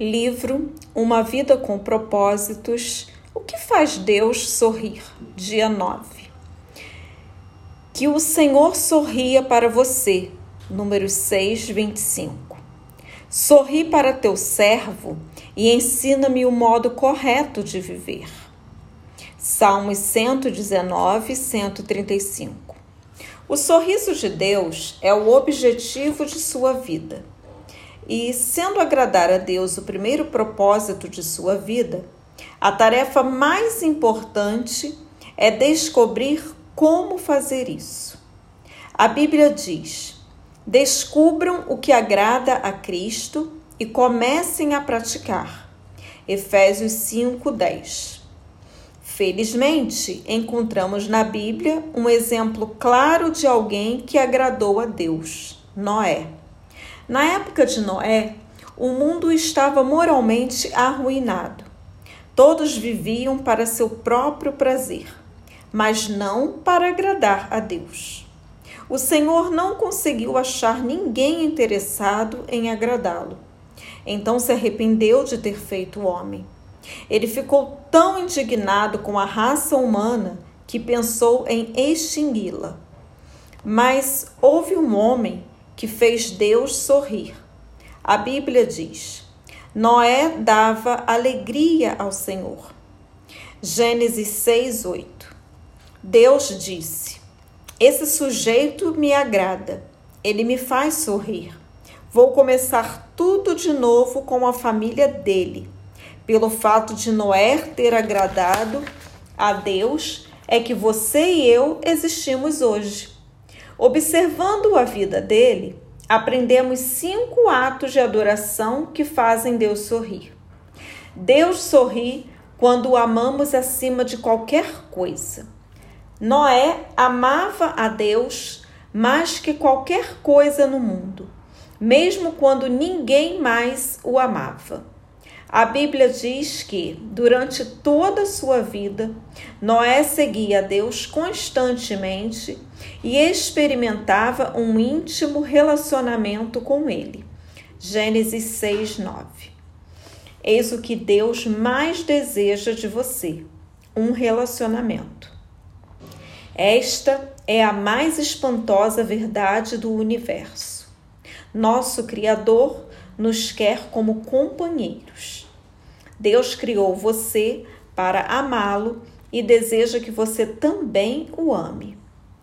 Livro Uma Vida com Propósitos. O que faz Deus sorrir? Dia 9. Que o Senhor sorria para você. Número 6, 25. Sorri para teu servo e ensina-me o modo correto de viver. Salmos 119, 135. O sorriso de Deus é o objetivo de sua vida. E, sendo agradar a Deus o primeiro propósito de sua vida, a tarefa mais importante é descobrir como fazer isso. A Bíblia diz: descubram o que agrada a Cristo e comecem a praticar. Efésios 5:10. Felizmente, encontramos na Bíblia um exemplo claro de alguém que agradou a Deus, Noé. Na época de Noé, o mundo estava moralmente arruinado. Todos viviam para seu próprio prazer, mas não para agradar a Deus. O Senhor não conseguiu achar ninguém interessado em agradá-lo. Então se arrependeu de ter feito o homem. Ele ficou tão indignado com a raça humana que pensou em extingui-la. Mas houve um homem que fez Deus sorrir. A Bíblia diz: Noé dava alegria ao Senhor. Gênesis 6, 8. Deus disse: Esse sujeito me agrada, ele me faz sorrir. Vou começar tudo de novo com a família dele pelo fato de Noé ter agradado a Deus, é que você e eu existimos hoje. Observando a vida dele, aprendemos cinco atos de adoração que fazem Deus sorrir. Deus sorri quando o amamos acima de qualquer coisa. Noé amava a Deus mais que qualquer coisa no mundo, mesmo quando ninguém mais o amava. A Bíblia diz que, durante toda a sua vida, Noé seguia a Deus constantemente e experimentava um íntimo relacionamento com ele. Gênesis 6, 9. Eis o que Deus mais deseja de você: um relacionamento. Esta é a mais espantosa verdade do universo. Nosso Criador nos quer como companheiros. Deus criou você para amá-lo e deseja que você também o ame.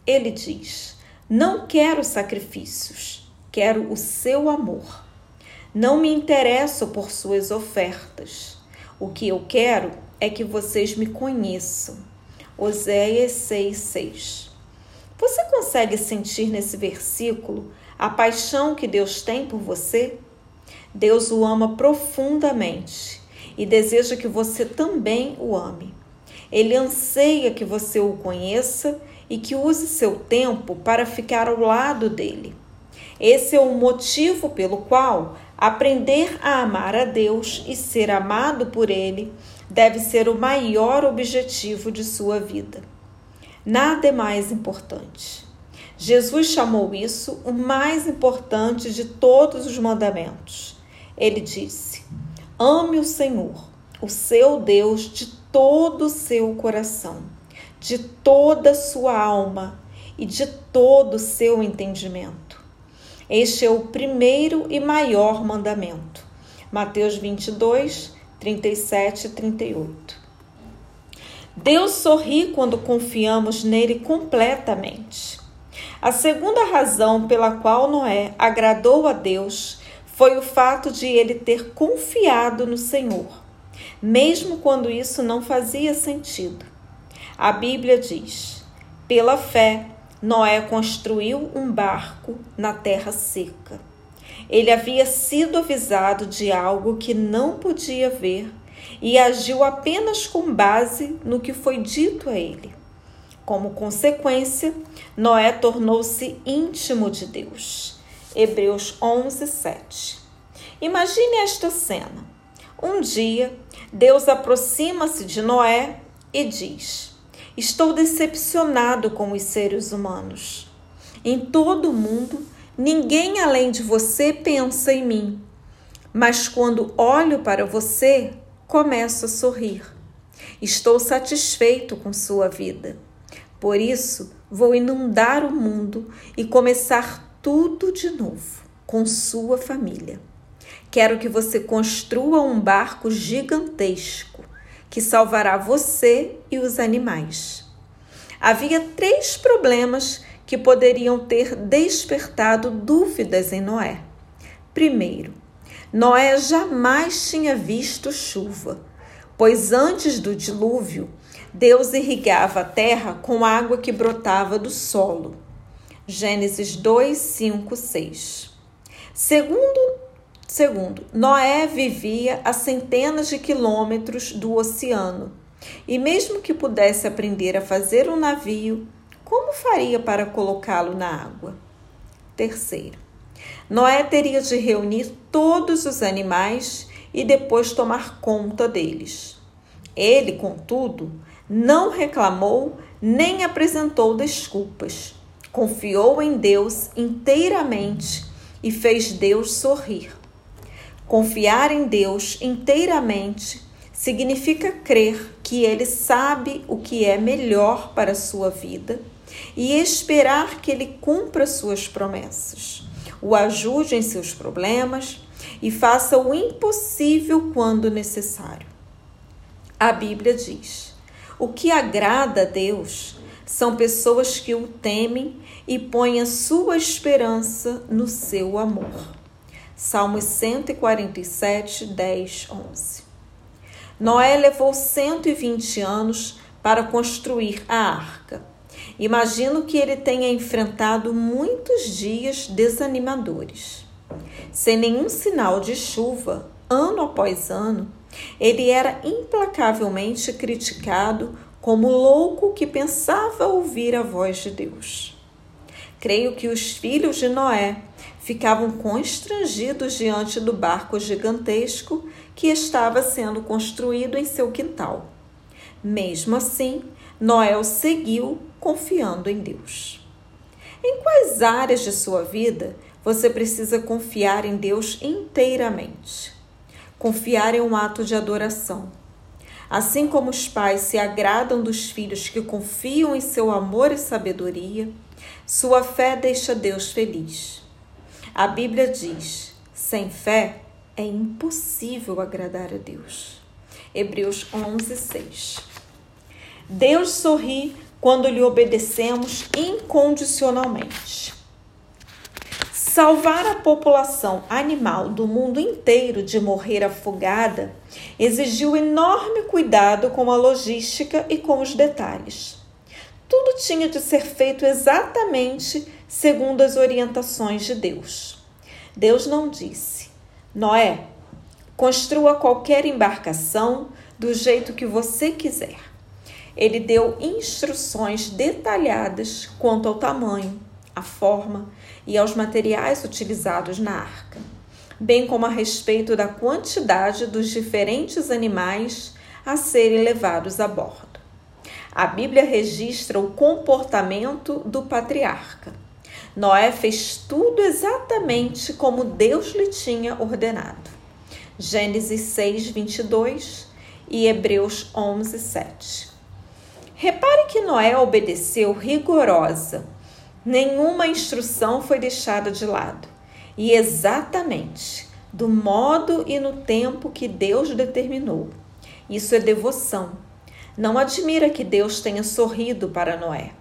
Ele diz: Não quero sacrifícios, quero o seu amor. Não me interesso por suas ofertas. O que eu quero é que vocês me conheçam. Oséias 6,6. Você consegue sentir nesse versículo a paixão que Deus tem por você? Deus o ama profundamente e deseja que você também o ame. Ele anseia que você o conheça e que use seu tempo para ficar ao lado dele. Esse é o motivo pelo qual aprender a amar a Deus e ser amado por Ele deve ser o maior objetivo de sua vida. Nada é mais importante. Jesus chamou isso o mais importante de todos os mandamentos. Ele disse: Ame o Senhor, o seu Deus, de todo o seu coração, de toda a sua alma e de todo o seu entendimento. Este é o primeiro e maior mandamento. Mateus 22, 37 e 38. Deus sorri quando confiamos nele completamente. A segunda razão pela qual Noé agradou a Deus foi o fato de ele ter confiado no Senhor, mesmo quando isso não fazia sentido. A Bíblia diz: pela fé, Noé construiu um barco na terra seca. Ele havia sido avisado de algo que não podia ver e agiu apenas com base no que foi dito a ele. Como consequência, Noé tornou-se íntimo de Deus. Hebreus 11, 7. Imagine esta cena. Um dia, Deus aproxima-se de Noé e diz: Estou decepcionado com os seres humanos. Em todo o mundo, ninguém além de você pensa em mim. mas quando olho para você, começo a sorrir. Estou satisfeito com sua vida. Por isso, vou inundar o mundo e começar tudo de novo com sua família. Quero que você construa um barco gigantesco que salvará você e os animais. Havia três problemas que poderiam ter despertado dúvidas em Noé. Primeiro, Noé jamais tinha visto chuva, pois antes do dilúvio, Deus irrigava a terra com água que brotava do solo. Gênesis 2, 5, 6. Segundo, segundo, Noé vivia a centenas de quilômetros do oceano e, mesmo que pudesse aprender a fazer um navio, como faria para colocá-lo na água? Terceiro, Noé teria de reunir todos os animais e depois tomar conta deles. Ele, contudo, não reclamou nem apresentou desculpas. Confiou em Deus inteiramente e fez Deus sorrir. Confiar em Deus inteiramente significa crer que Ele sabe o que é melhor para a sua vida e esperar que Ele cumpra suas promessas, o ajude em seus problemas e faça o impossível quando necessário. A Bíblia diz: o que agrada a Deus são pessoas que o temem e põem a sua esperança no seu amor. Salmos 147, 10, 11. Noé levou 120 anos para construir a arca. Imagino que ele tenha enfrentado muitos dias desanimadores. Sem nenhum sinal de chuva, ano após ano, ele era implacavelmente criticado como louco que pensava ouvir a voz de Deus. Creio que os filhos de Noé ficavam constrangidos diante do barco gigantesco que estava sendo construído em seu quintal. Mesmo assim, Noé seguiu confiando em Deus. Em quais áreas de sua vida você precisa confiar em Deus inteiramente? Confiar é um ato de adoração. Assim como os pais se agradam dos filhos que confiam em seu amor e sabedoria, sua fé deixa Deus feliz. A Bíblia diz: sem fé é impossível agradar a Deus. Hebreus 11, 6. Deus sorri quando lhe obedecemos incondicionalmente. Salvar a população animal do mundo inteiro de morrer afogada exigiu enorme cuidado com a logística e com os detalhes. Tudo tinha de ser feito exatamente segundo as orientações de Deus. Deus não disse: Noé, construa qualquer embarcação do jeito que você quiser. Ele deu instruções detalhadas quanto ao tamanho, a forma e aos materiais utilizados na arca, bem como a respeito da quantidade dos diferentes animais a serem levados a bordo. A Bíblia registra o comportamento do patriarca Noé fez tudo exatamente como Deus lhe tinha ordenado. Gênesis 6, 22 e Hebreus 11, 7. Repare que Noé obedeceu rigorosa. Nenhuma instrução foi deixada de lado. E exatamente do modo e no tempo que Deus determinou. Isso é devoção. Não admira que Deus tenha sorrido para Noé.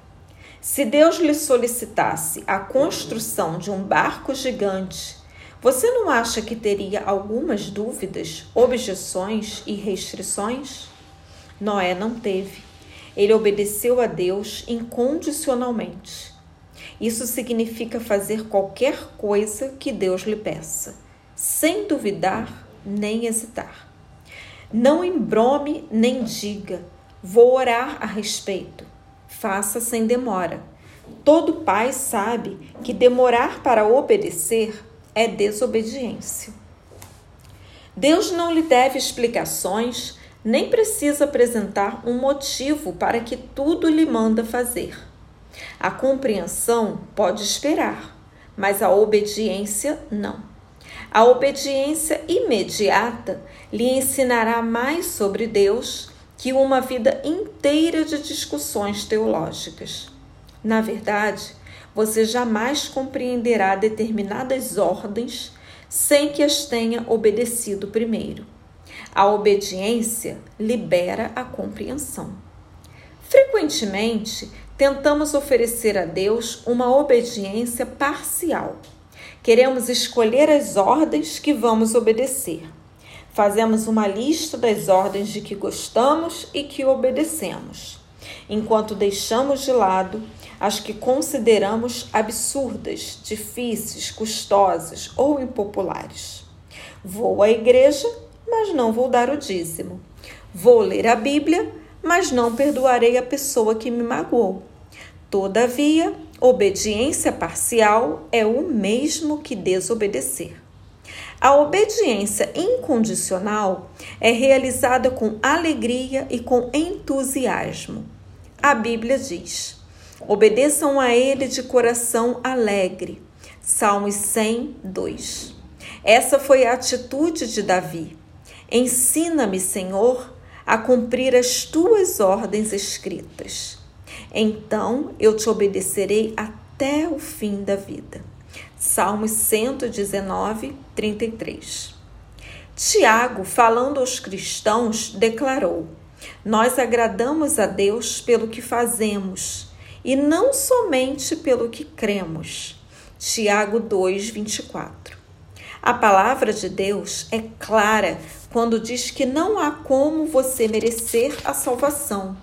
Se Deus lhe solicitasse a construção de um barco gigante, você não acha que teria algumas dúvidas, objeções e restrições? Noé não teve. Ele obedeceu a Deus incondicionalmente. Isso significa fazer qualquer coisa que Deus lhe peça, sem duvidar nem hesitar. Não embrome nem diga, vou orar a respeito faça sem demora. Todo pai sabe que demorar para obedecer é desobediência. Deus não lhe deve explicações, nem precisa apresentar um motivo para que tudo lhe manda fazer. A compreensão pode esperar, mas a obediência não. A obediência imediata lhe ensinará mais sobre Deus que uma vida inteira de discussões teológicas. Na verdade, você jamais compreenderá determinadas ordens sem que as tenha obedecido primeiro. A obediência libera a compreensão. Frequentemente, tentamos oferecer a Deus uma obediência parcial. Queremos escolher as ordens que vamos obedecer. Fazemos uma lista das ordens de que gostamos e que obedecemos, enquanto deixamos de lado as que consideramos absurdas, difíceis, custosas ou impopulares. Vou à igreja, mas não vou dar o dízimo. Vou ler a Bíblia, mas não perdoarei a pessoa que me magoou. Todavia, obediência parcial é o mesmo que desobedecer. A obediência incondicional é realizada com alegria e com entusiasmo. A Bíblia diz: obedeçam a Ele de coração alegre. Salmos 100, 2. Essa foi a atitude de Davi. Ensina-me, Senhor, a cumprir as tuas ordens escritas. Então eu te obedecerei até o fim da vida. Salmos 119, 33. Tiago, falando aos cristãos, declarou: Nós agradamos a Deus pelo que fazemos e não somente pelo que cremos. Tiago 2, 24. A palavra de Deus é clara quando diz que não há como você merecer a salvação.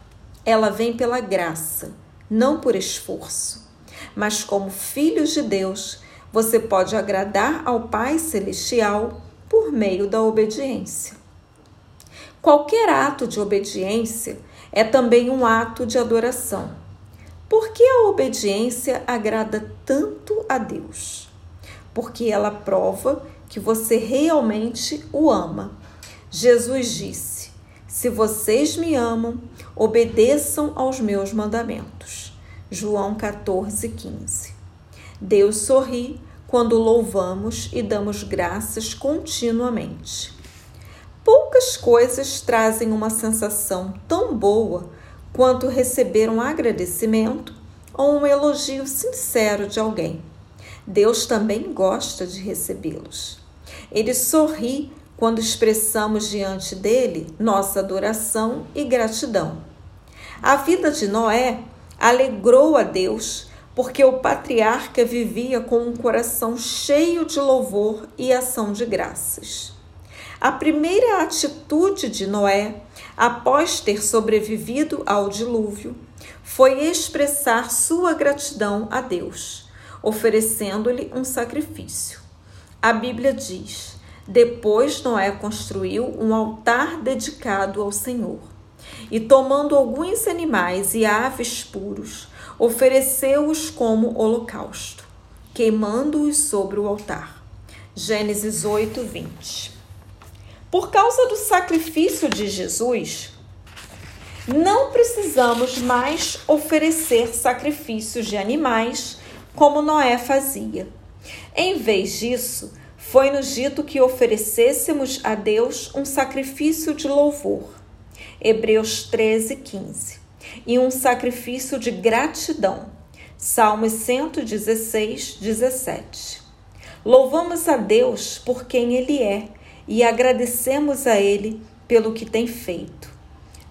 Ela vem pela graça, não por esforço. Mas como filhos de Deus, você pode agradar ao Pai Celestial por meio da obediência. Qualquer ato de obediência é também um ato de adoração. Por que a obediência agrada tanto a Deus? Porque ela prova que você realmente o ama Jesus disse: Se vocês me amam, obedeçam aos meus mandamentos. João 14, 15. Deus sorri quando louvamos e damos graças continuamente. Poucas coisas trazem uma sensação tão boa quanto receber um agradecimento ou um elogio sincero de alguém. Deus também gosta de recebê-los. Ele sorri quando expressamos diante dele nossa adoração e gratidão. A vida de Noé alegrou a Deus porque o patriarca vivia com um coração cheio de louvor e ação de graças. A primeira atitude de Noé, após ter sobrevivido ao dilúvio, foi expressar sua gratidão a Deus, oferecendo-lhe um sacrifício. A Bíblia diz: depois Noé construiu um altar dedicado ao Senhor. E tomando alguns animais e aves puros, ofereceu-os como holocausto, queimando-os sobre o altar. Gênesis 8, 20. Por causa do sacrifício de Jesus, não precisamos mais oferecer sacrifícios de animais como Noé fazia. Em vez disso, foi-nos dito que oferecêssemos a Deus um sacrifício de louvor. Hebreus 13, 15. E um sacrifício de gratidão. Salmos 116, 17. Louvamos a Deus por quem Ele é e agradecemos a Ele pelo que tem feito.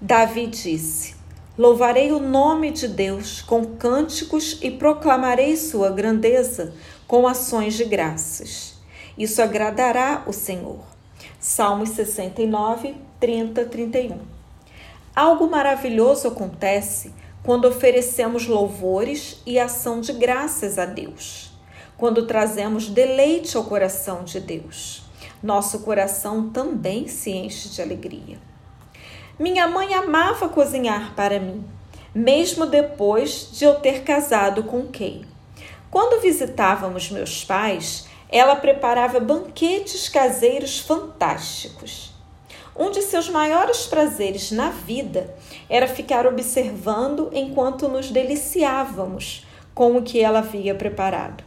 Davi disse: Louvarei o nome de Deus com cânticos e proclamarei sua grandeza com ações de graças. Isso agradará o Senhor. Salmos 69, 30, 31. Algo maravilhoso acontece quando oferecemos louvores e ação de graças a Deus, quando trazemos deleite ao coração de Deus. Nosso coração também se enche de alegria. Minha mãe amava cozinhar para mim, mesmo depois de eu ter casado com Kay. Quando visitávamos meus pais, ela preparava banquetes caseiros fantásticos. Um de seus maiores prazeres na vida era ficar observando enquanto nos deliciávamos com o que ela havia preparado.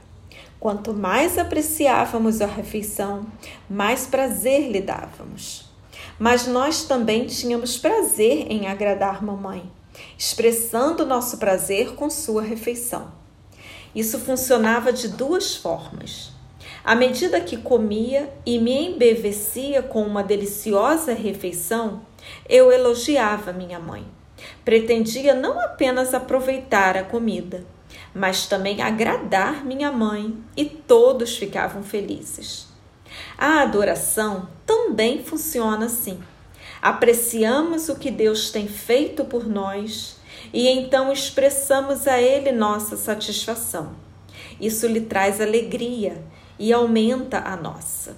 Quanto mais apreciávamos a refeição, mais prazer lhe dávamos. Mas nós também tínhamos prazer em agradar mamãe, expressando nosso prazer com sua refeição. Isso funcionava de duas formas. À medida que comia e me embevecia com uma deliciosa refeição, eu elogiava minha mãe. Pretendia não apenas aproveitar a comida, mas também agradar minha mãe, e todos ficavam felizes. A adoração também funciona assim. Apreciamos o que Deus tem feito por nós e então expressamos a Ele nossa satisfação. Isso lhe traz alegria e aumenta a nossa.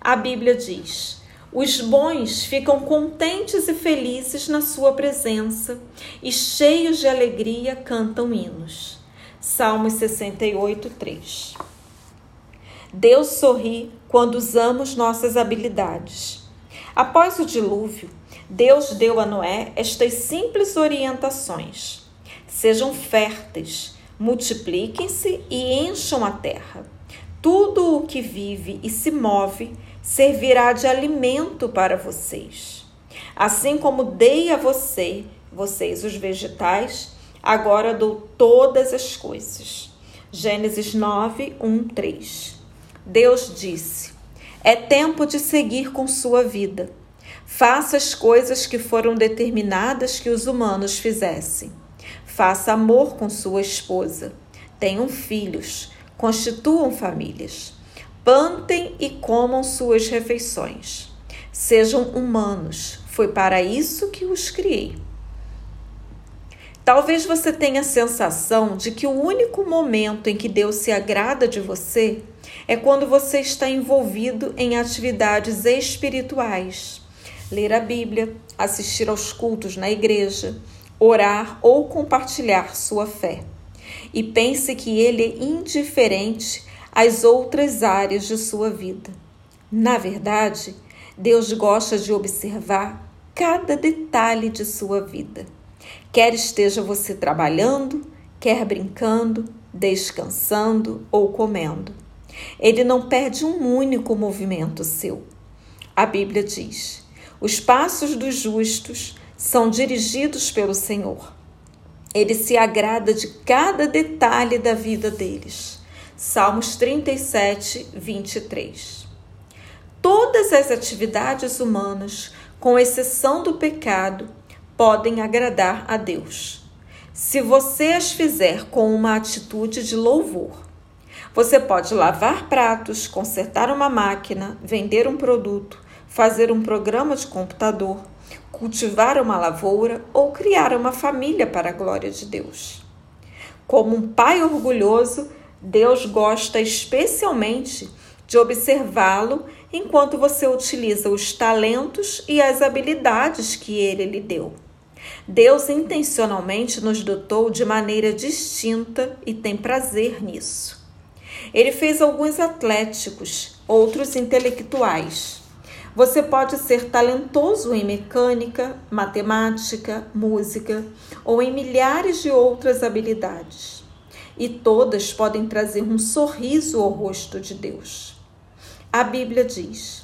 A Bíblia diz: os bons ficam contentes e felizes na Sua presença e, cheios de alegria, cantam hinos. Salmos 68, 3. Deus sorri quando usamos nossas habilidades. Após o dilúvio, Deus deu a Noé estas simples orientações: sejam férteis, multipliquem-se e encham a terra. Tudo o que vive e se move servirá de alimento para vocês. Assim como dei a você, vocês os vegetais, agora dou todas as coisas. Gênesis 9, 1, 3. Deus disse: É tempo de seguir com sua vida Faça as coisas que foram determinadas que os humanos fizessem. Faça amor com sua esposa. Tenham filhos. Constituam famílias. Plantem e comam suas refeições. Sejam humanos. Foi para isso que os criei. Talvez você tenha a sensação de que o único momento em que Deus se agrada de você é quando você está envolvido em atividades espirituais ler a Bíblia, assistir aos cultos na igreja, orar ou compartilhar sua fé. E pense que ele é indiferente às outras áreas de sua vida. Na verdade, Deus gosta de observar cada detalhe de sua vida. Quer esteja você trabalhando, quer brincando, descansando ou comendo. Ele não perde um único movimento seu. A Bíblia diz: os passos dos justos são dirigidos pelo Senhor. Ele se agrada de cada detalhe da vida deles. Salmos 37, 23. Todas as atividades humanas, com exceção do pecado, podem agradar a Deus. Se você as fizer com uma atitude de louvor, você pode lavar pratos, consertar uma máquina, vender um produto, fazer um programa de computador, cultivar uma lavoura ou criar uma família para a glória de Deus. Como um pai orgulhoso, Deus gosta especialmente de observá-lo enquanto você utiliza os talentos e as habilidades que ele lhe deu. Deus intencionalmente nos dotou de maneira distinta e tem prazer nisso. Ele fez alguns atléticos, outros intelectuais. Você pode ser talentoso em mecânica, matemática, música ou em milhares de outras habilidades. E todas podem trazer um sorriso ao rosto de Deus. A Bíblia diz: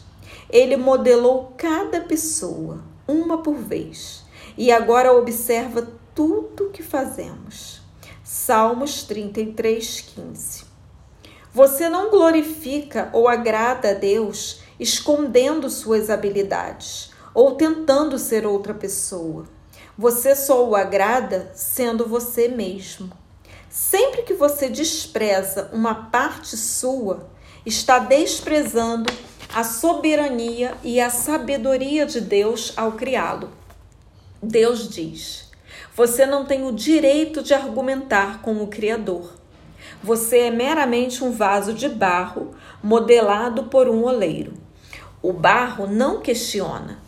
Ele modelou cada pessoa, uma por vez, e agora observa tudo que fazemos. Salmos 33, 15. Você não glorifica ou agrada a Deus escondendo suas habilidades ou tentando ser outra pessoa. Você só o agrada sendo você mesmo. Sempre que você despreza uma parte sua, está desprezando a soberania e a sabedoria de Deus ao criá-lo. Deus diz: Você não tem o direito de argumentar com o Criador. Você é meramente um vaso de barro modelado por um oleiro. O barro não questiona.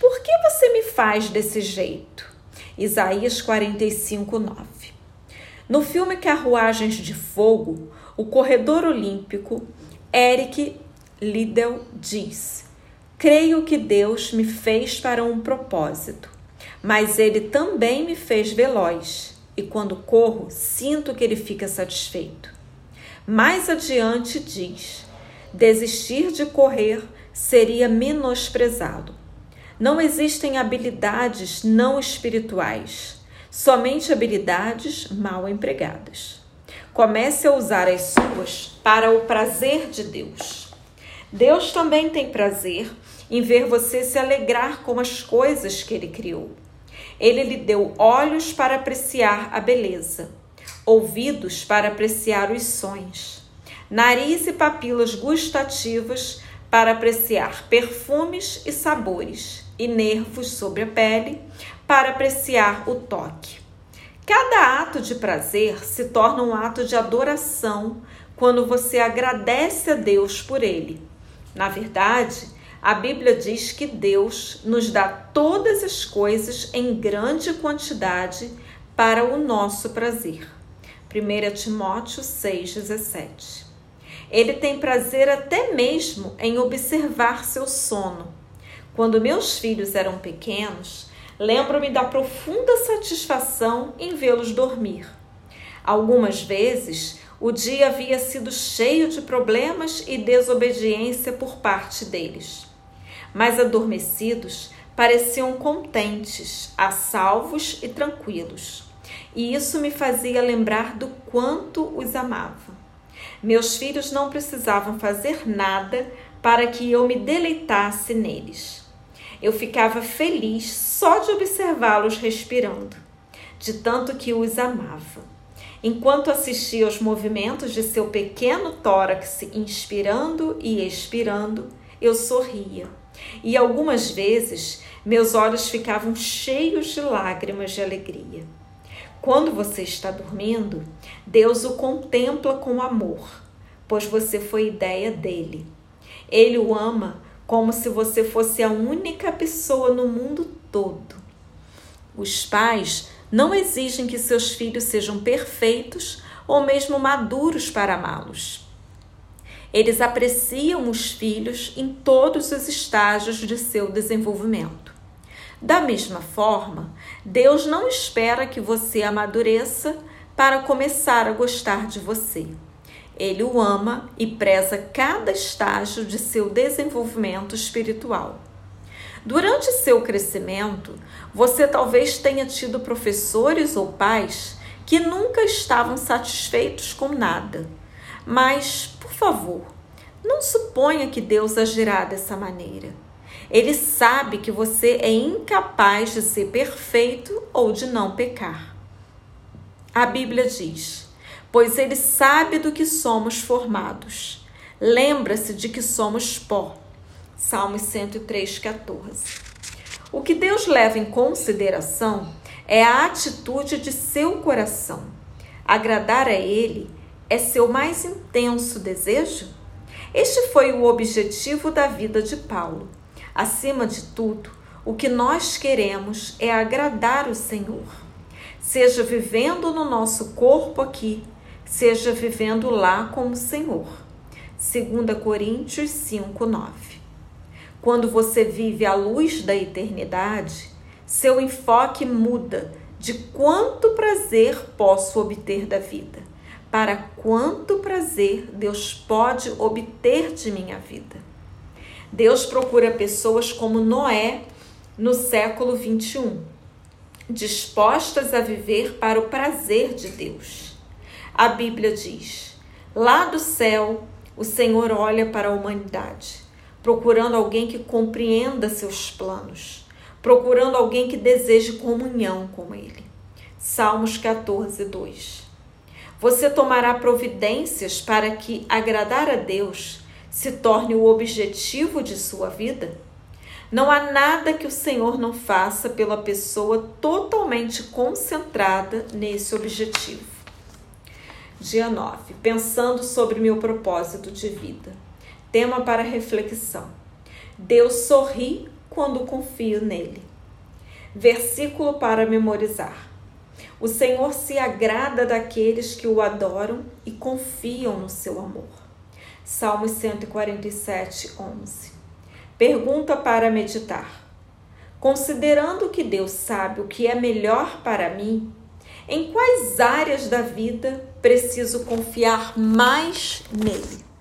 Por que você me faz desse jeito? Isaías 45, 9. No filme Carruagens de Fogo, o corredor olímpico Eric Liddell diz: Creio que Deus me fez para um propósito, mas ele também me fez veloz, e quando corro, sinto que ele fica satisfeito. Mais adiante diz: desistir de correr seria menosprezado. Não existem habilidades não espirituais, somente habilidades mal empregadas. Comece a usar as suas para o prazer de Deus. Deus também tem prazer em ver você se alegrar com as coisas que ele criou. Ele lhe deu olhos para apreciar a beleza, ouvidos para apreciar os sons, nariz e papilas gustativas para apreciar perfumes e sabores, e nervos sobre a pele para apreciar o toque. Cada ato de prazer se torna um ato de adoração quando você agradece a Deus por ele. Na verdade, a Bíblia diz que Deus nos dá todas as coisas em grande quantidade para o nosso prazer. 1 Timóteo 6,17. Ele tem prazer até mesmo em observar seu sono. Quando meus filhos eram pequenos, lembro-me da profunda satisfação em vê-los dormir. Algumas vezes o dia havia sido cheio de problemas e desobediência por parte deles. Mas adormecidos, pareciam contentes, a salvos e tranquilos. E isso me fazia lembrar do quanto os amava. Meus filhos não precisavam fazer nada para que eu me deleitasse neles. Eu ficava feliz só de observá-los respirando, de tanto que os amava. Enquanto assistia aos movimentos de seu pequeno tórax inspirando e expirando, eu sorria. E algumas vezes meus olhos ficavam cheios de lágrimas de alegria. Quando você está dormindo, Deus o contempla com amor, pois você foi ideia dele. Ele o ama como se você fosse a única pessoa no mundo todo. Os pais não exigem que seus filhos sejam perfeitos ou mesmo maduros para amá-los. Eles apreciam os filhos em todos os estágios de seu desenvolvimento. Da mesma forma, Deus não espera que você amadureça para começar a gostar de você. Ele o ama e preza cada estágio de seu desenvolvimento espiritual. Durante seu crescimento, você talvez tenha tido professores ou pais que nunca estavam satisfeitos com nada. Mas, por favor, não suponha que Deus agirá dessa maneira. Ele sabe que você é incapaz de ser perfeito ou de não pecar. A Bíblia diz: Pois ele sabe do que somos formados. Lembra-se de que somos pó Salmos 103, 14. O que Deus leva em consideração é a atitude de seu coração. Agradar a Ele é seu mais intenso desejo? Este foi o objetivo da vida de Paulo. Acima de tudo, o que nós queremos é agradar o Senhor, seja vivendo no nosso corpo aqui, seja vivendo lá com o Senhor. 2 Coríntios 5, 9. Quando você vive à luz da eternidade, seu enfoque muda de quanto prazer posso obter da vida para quanto prazer Deus pode obter de minha vida. Deus procura pessoas como Noé no século 21, dispostas a viver para o prazer de Deus. A Bíblia diz: lá do céu, o Senhor olha para a humanidade procurando alguém que compreenda seus planos, procurando alguém que deseje comunhão com Ele. Salmos 14, 2. Você tomará providências para que agradar a Deus se torne o objetivo de sua vida? Não há nada que o Senhor não faça pela pessoa totalmente concentrada nesse objetivo. Dia 9. Pensando sobre meu propósito de vida. Tema para reflexão. Deus sorri quando confio nele. Versículo para memorizar. O Senhor se agrada daqueles que o adoram e confiam no seu amor. Salmos 147, 11. Pergunta para meditar. Considerando que Deus sabe o que é melhor para mim, em quais áreas da vida preciso confiar mais nele.